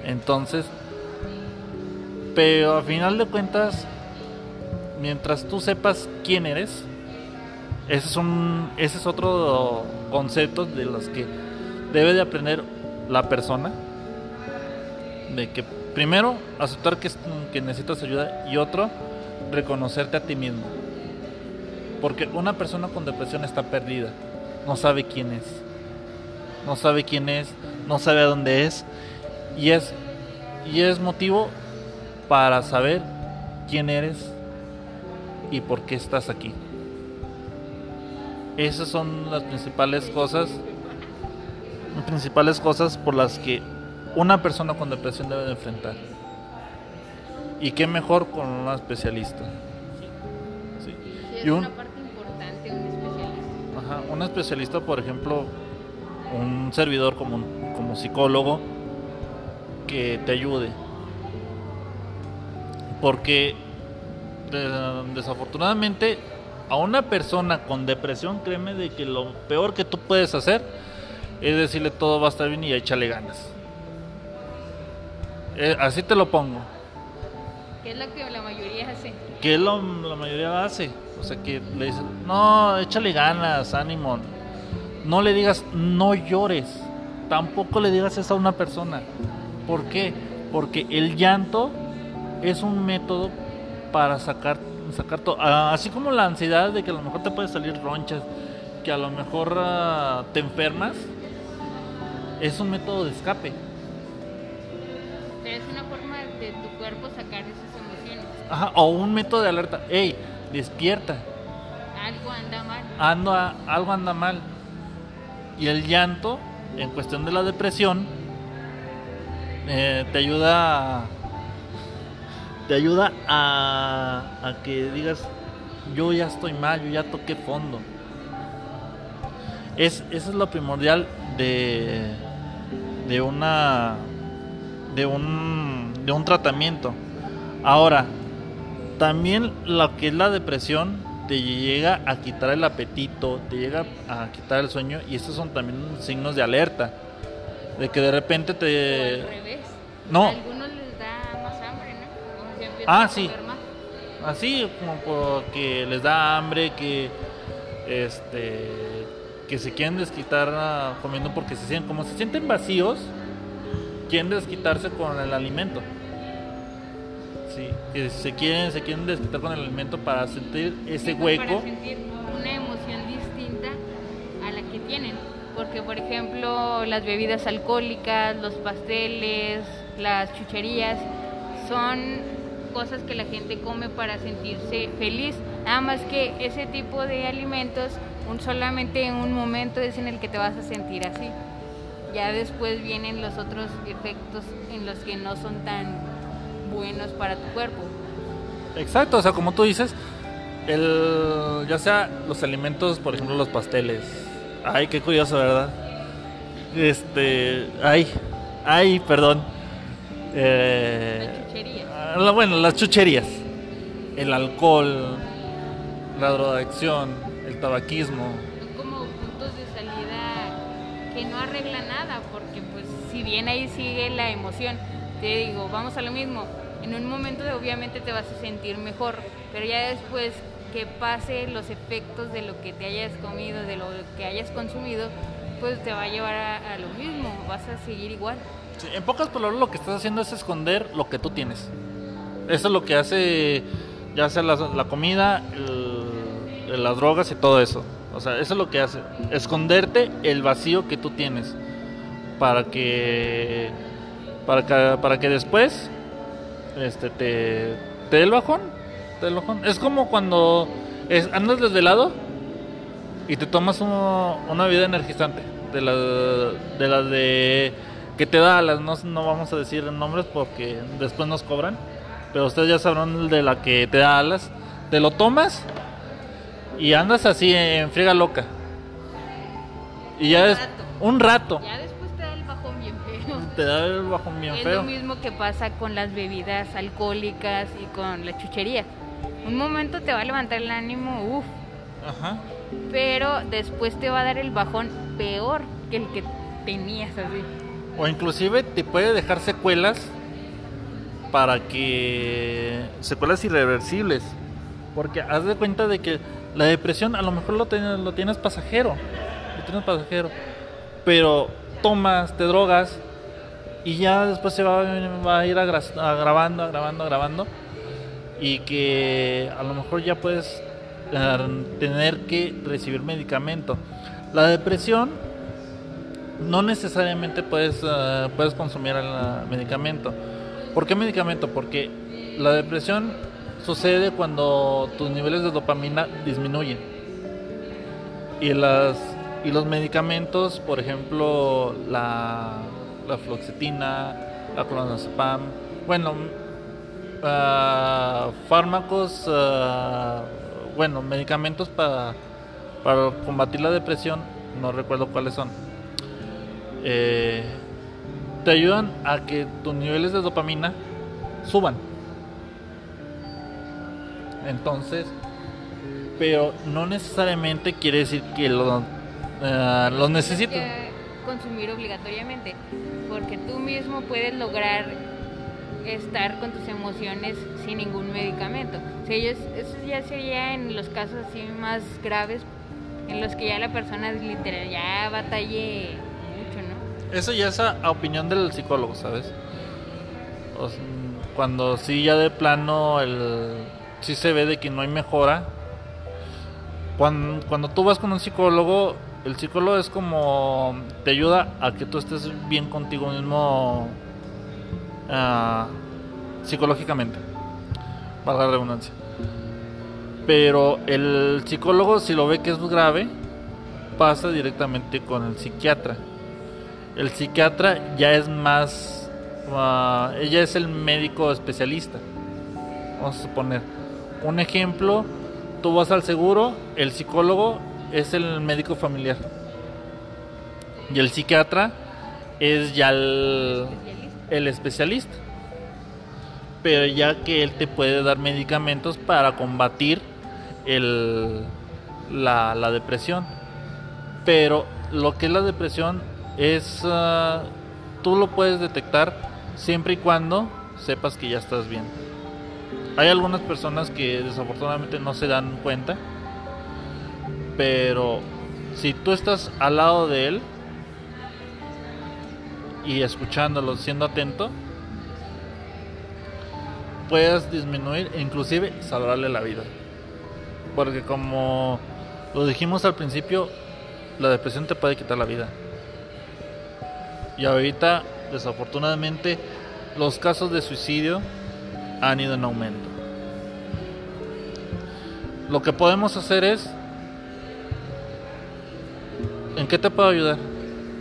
Entonces, pero a final de cuentas, mientras tú sepas quién eres, ese es, un, ese es otro concepto de los que debe de aprender la persona. De que primero aceptar que, que necesitas ayuda y otro reconocerte a ti mismo. Porque una persona con depresión está perdida, no sabe quién es, no sabe quién es, no sabe a dónde es y es y es motivo para saber quién eres y por qué estás aquí. Esas son las principales cosas, principales cosas por las que una persona con depresión debe de enfrentar. Y qué mejor con una especialista. Sí. es una parte importante un especialista. Ajá, un especialista, por ejemplo, un servidor como, como psicólogo que te ayude. Porque desafortunadamente a una persona con depresión, créeme de que lo peor que tú puedes hacer es decirle todo va a estar bien y échale ganas. Eh, así te lo pongo. ¿Qué es lo que la mayoría hace? ¿Qué es lo la mayoría hace? O sea, que le dicen, no, échale ganas, ánimo. No le digas, no llores. Tampoco le digas eso a una persona. ¿Por qué? Porque el llanto es un método para sacar, sacar todo. Ah, así como la ansiedad de que a lo mejor te puede salir ronchas, que a lo mejor ah, te enfermas, es un método de escape. Pero es una forma de tu cuerpo sacar esas emociones. Ajá, o un método de alerta. ¡Ey! Despierta. Algo anda mal. Ando algo anda mal. Y el llanto, en cuestión de la depresión, eh, te ayuda a te ayuda a, a que digas, yo ya estoy mal, yo ya toqué fondo. Es, eso es lo primordial de, de una de un, de un tratamiento. Ahora, también lo que es la depresión te llega a quitar el apetito, te llega a quitar el sueño y estos son también signos de alerta. De que de repente te... al revés. No. Ah, sí. Así como porque les da hambre, que este que se quieren desquitar ah, comiendo porque se sienten como se sienten vacíos, quieren desquitarse con el alimento. Sí, que se quieren se quieren desquitar con el alimento para sentir ese hueco. Para sentir una emoción distinta a la que tienen, porque por ejemplo, las bebidas alcohólicas, los pasteles, las chucherías son cosas que la gente come para sentirse feliz. Nada más que ese tipo de alimentos, un, solamente en un momento es en el que te vas a sentir así. Ya después vienen los otros efectos en los que no son tan buenos para tu cuerpo. Exacto, o sea, como tú dices, el, ya sea los alimentos, por ejemplo, los pasteles. Ay, qué curioso, ¿verdad? Este, ay, ay, perdón. Eh, bueno, las chucherías. el alcohol, la drogadicción, el tabaquismo. Que no arreglan nada, porque pues si bien ahí sigue la emoción, te digo, vamos a lo mismo, en un momento obviamente te vas a sentir mejor, pero ya después que pase los efectos de lo que te hayas comido, de lo que hayas consumido, pues te va a llevar a, lo mismo, vas a seguir igual. En pocas palabras lo que estás haciendo es esconder lo que tú tienes. Eso es lo que hace ya sea la, comida, las drogas y todo eso. O sea, eso es lo que hace. Esconderte el vacío que tú tienes. Para que. Para que, para que después. Este te. Te dé el bajón. Te el bajón. Es como cuando es, andas desvelado. Y te tomas uno- una bebida energizante. De la de. las de que te da las. No, no vamos a decir nombres porque después nos cobran. Pero ustedes ya sabrán de la que te da alas. Te lo tomas y andas así en friega loca. Y ya Un es rato. un rato. Ya después te da el bajón bien feo. Te da el bajón bien es feo. lo mismo que pasa con las bebidas alcohólicas y con la chuchería. Un momento te va a levantar el ánimo, uff, Ajá. pero después te va a dar el bajón peor que el que tenías así. O inclusive te puede dejar secuelas para que secuelas irreversibles. Porque haz de cuenta de que la depresión a lo mejor lo tienes, lo tienes pasajero. Lo tienes pasajero. Pero tomas, te drogas y ya después se va, a ir agra- agravando, agravando, agravando. Y que a lo mejor ya puedes eh, tener que recibir medicamento. La depresión no necesariamente puedes, eh, puedes consumir el eh, medicamento. ¿Por qué medicamento? Porque la depresión sucede cuando tus niveles de dopamina disminuyen. Y, las, y los medicamentos, por ejemplo, la, la fluoxetina, la clonazepam, bueno, ah, fármacos, ah, bueno, medicamentos para, para combatir la depresión, no recuerdo cuáles son eh, te ayudan a que tus niveles de dopamina suban. Entonces, pero no necesariamente quiere decir que lo, eh, los necesitas. que consumir obligatoriamente, porque tú mismo puedes lograr estar con tus emociones sin ningún medicamento. O sea, ellos- eso ya sería en los casos así más graves, en los que ya la persona literal ya batalle mucho, ¿no? Eso ya es a, opinión del psicólogo, ¿sabes? O cuando sí ya de plano el sí se ve de que no hay mejora. Cuando, cuando tú vas con un psicólogo, el psicólogo es como te ayuda a que tú estés bien contigo mismo ah, psicológicamente. Valga la redundancia. Pero el psicólogo, si lo ve que es grave, pasa directamente con el psiquiatra. El psiquiatra ya es más. ah, ella es el médico especialista. Vamos a suponer. Un ejemplo: tú vas al seguro, el psicólogo es el médico familiar. Y el psiquiatra es ya el, Especialista. Pero ya que él te puede dar medicamentos para combatir el, la, la depresión. Pero lo que es la depresión es... ah, tú lo puedes detectar siempre y cuando sepas que ya estás bien. Hay algunas personas que desafortunadamente no se dan cuenta. Pero si tú estás al lado de él y escuchándolo, siendo atento, puedes disminuir e inclusive salvarle la vida. Porque como lo dijimos al principio, la depresión te puede quitar la vida. Y ahorita, desafortunadamente, los casos de suicidio han ido en aumento. Lo que podemos hacer es, ¿en qué te puedo ayudar?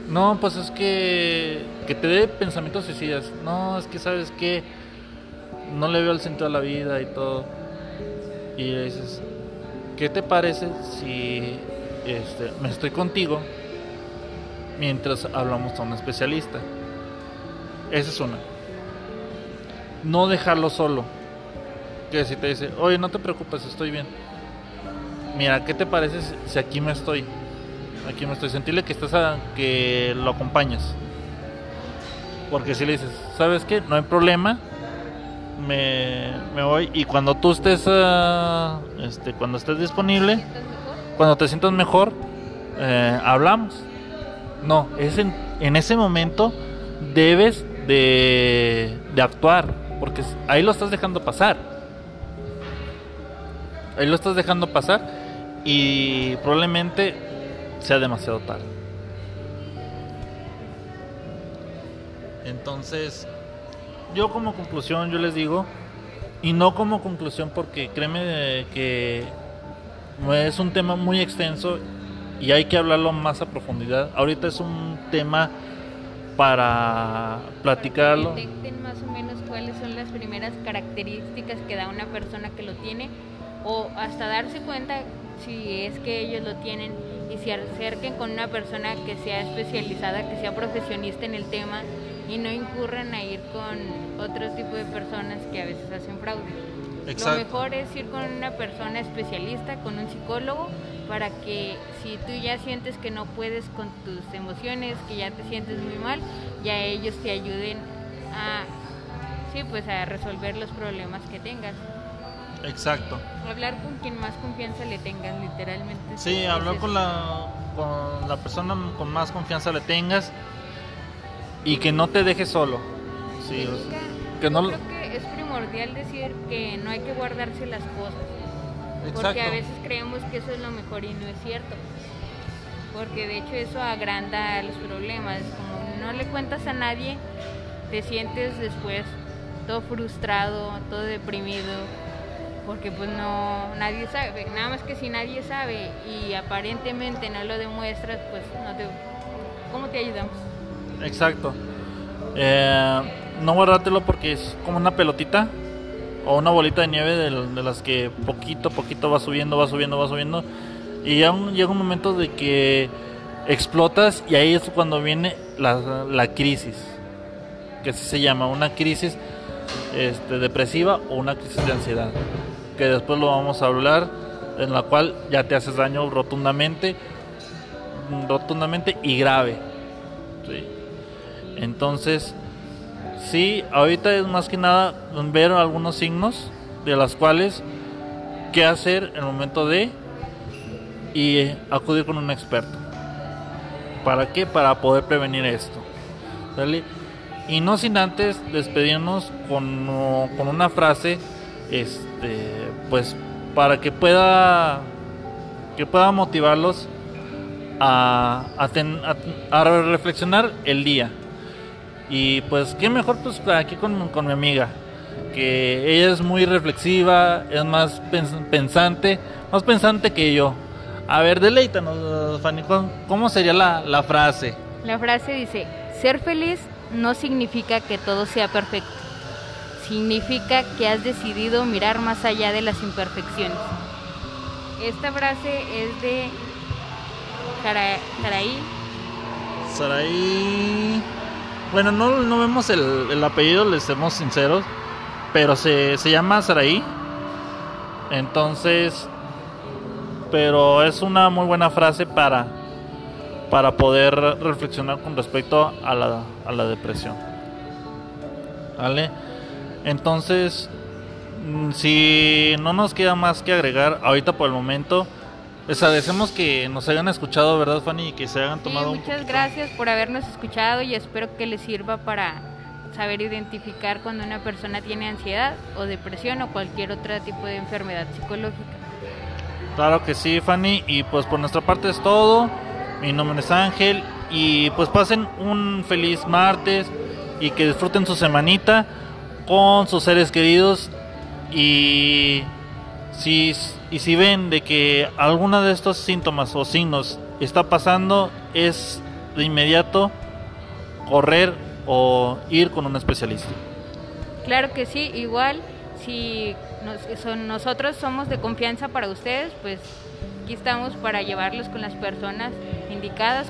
No, pues es que que te dé pensamientos suicidas. No, es que sabes que no le veo el sentido a la vida y todo. Y dices, ¿qué te parece si este, me estoy contigo mientras hablamos a un especialista? Esa es una. No dejarlo solo. Que si te dice, oye, no te preocupes, estoy bien. Mira, ¿qué te parece si- aquí me estoy? Aquí me estoy. Sentirle que estás a, que lo acompañas. Porque si le dices, ¿sabes qué? No hay problema. Me, me voy. Y cuando tú estés, este, cuando estés disponible, cuando te sientas mejor, eh, hablamos. No, es en, en ese momento debes de, de actuar, porque ahí lo estás dejando pasar. Ahí lo estás dejando pasar y probablemente sea demasiado tarde. Entonces, yo como conclusión, yo les digo, y no como conclusión porque créeme que es un tema muy extenso y hay que hablarlo más a profundidad. Ahorita es un tema para platicarlo. Detecten más o menos cuáles son las primeras características que da una persona que lo tiene o hasta darse cuenta si es que ellos lo tienen y se acerquen con una persona que sea especializada, que sea profesionista en el tema y no incurran a ir con otro tipo de personas que a veces hacen fraude. Lo mejor es ir con una persona especialista, con un psicólogo, para que si tú ya sientes que no puedes con tus emociones, que ya te sientes muy mal, ya ellos te ayuden a, sí, pues a resolver los problemas que tengas. Exacto. Hablar con quien más confianza le tengas, literalmente. Sí, hablar con la, con la persona con más confianza le tengas y que no te dejes solo. Sí, o sea, que yo no- creo que es primordial decir que no hay que guardarse las cosas. exacto. Porque a veces creemos que eso es lo mejor y no es cierto. Porque de hecho eso agranda los problemas. Como no le cuentas a nadie, te sientes después todo frustrado, todo deprimido. Porque pues no, nadie sabe. Nada más que si nadie sabe y aparentemente no lo demuestras, pues no te... ¿Cómo te ayudamos? Exacto. Eh, no guardártelo porque es como una pelotita o una bolita de nieve de, de las que poquito a poquito va subiendo, va subiendo, va subiendo. Y ya un- llega un momento de que explotas y ahí es cuando viene la, la crisis, que así se llama, una crisis este, depresiva o una crisis de ansiedad, que después lo vamos a hablar, en la cual ya te haces daño rotundamente, rotundamente y grave. Sí. Entonces, sí, ahorita es más que nada ver algunos signos de las cuales qué hacer en el momento de y acudir con un experto. ¿Para qué? Para poder prevenir esto. ¿Sale? Y no sin antes despedirnos con, con una frase, este, pues para que pueda que pueda motivarlos a, a, a- reflexionar el día. Y pues, qué mejor pues aquí con, con mi amiga, que ella es muy reflexiva, es más pens- pensante, más pensante que yo. A ver, deleítanos, Fanny, ¿cómo- ¿cómo sería la, la frase? La frase dice, ser feliz no significa que todo sea perfecto. Significa que has decidido mirar más allá de las imperfecciones. Esta frase es de Sara- Saraí. Saraí. Bueno, no, no vemos el, el apellido, les somos sinceros. Pero se, se llama Saraí. Entonces. Pero es una muy buena frase para. Para poder reflexionar con respecto a la, a la depresión. ¿Vale? Entonces. mm, Si no nos queda más que agregar ahorita por el momento. Les agradecemos que nos hayan escuchado, ¿verdad, Fanny? Y que se hayan Sí, tomado un muchas poquito- gracias por habernos escuchado y espero que les sirva para saber identificar cuando una persona tiene ansiedad o depresión o cualquier otro tipo de enfermedad psicológica. Claro que sí, Fanny. Y pues por nuestra parte es todo. Mi nombre es Ángel. Y pues pasen un feliz martes. Y que disfruten su semanita con sus seres queridos. Y si, y si ven de que alguna de estos síntomas o signos está pasando, es de inmediato correr o ir con un especialista. Claro que sí, igual si nos- son, nosotros somos de confianza para ustedes, pues aquí estamos para llevarlos con las personas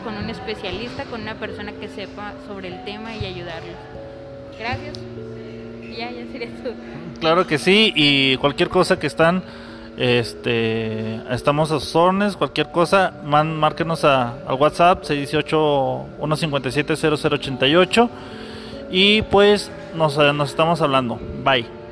con un especialista, con una persona que sepa sobre el tema y ayudarlos. Gracias. ya, ya sería todo. Claro que sí, y cualquier cosa que están, este, estamos a sus órdenes, cualquier cosa, man, márquenos a, al WhatsApp 618-157-0088 y pues nos estamos hablando. Bye.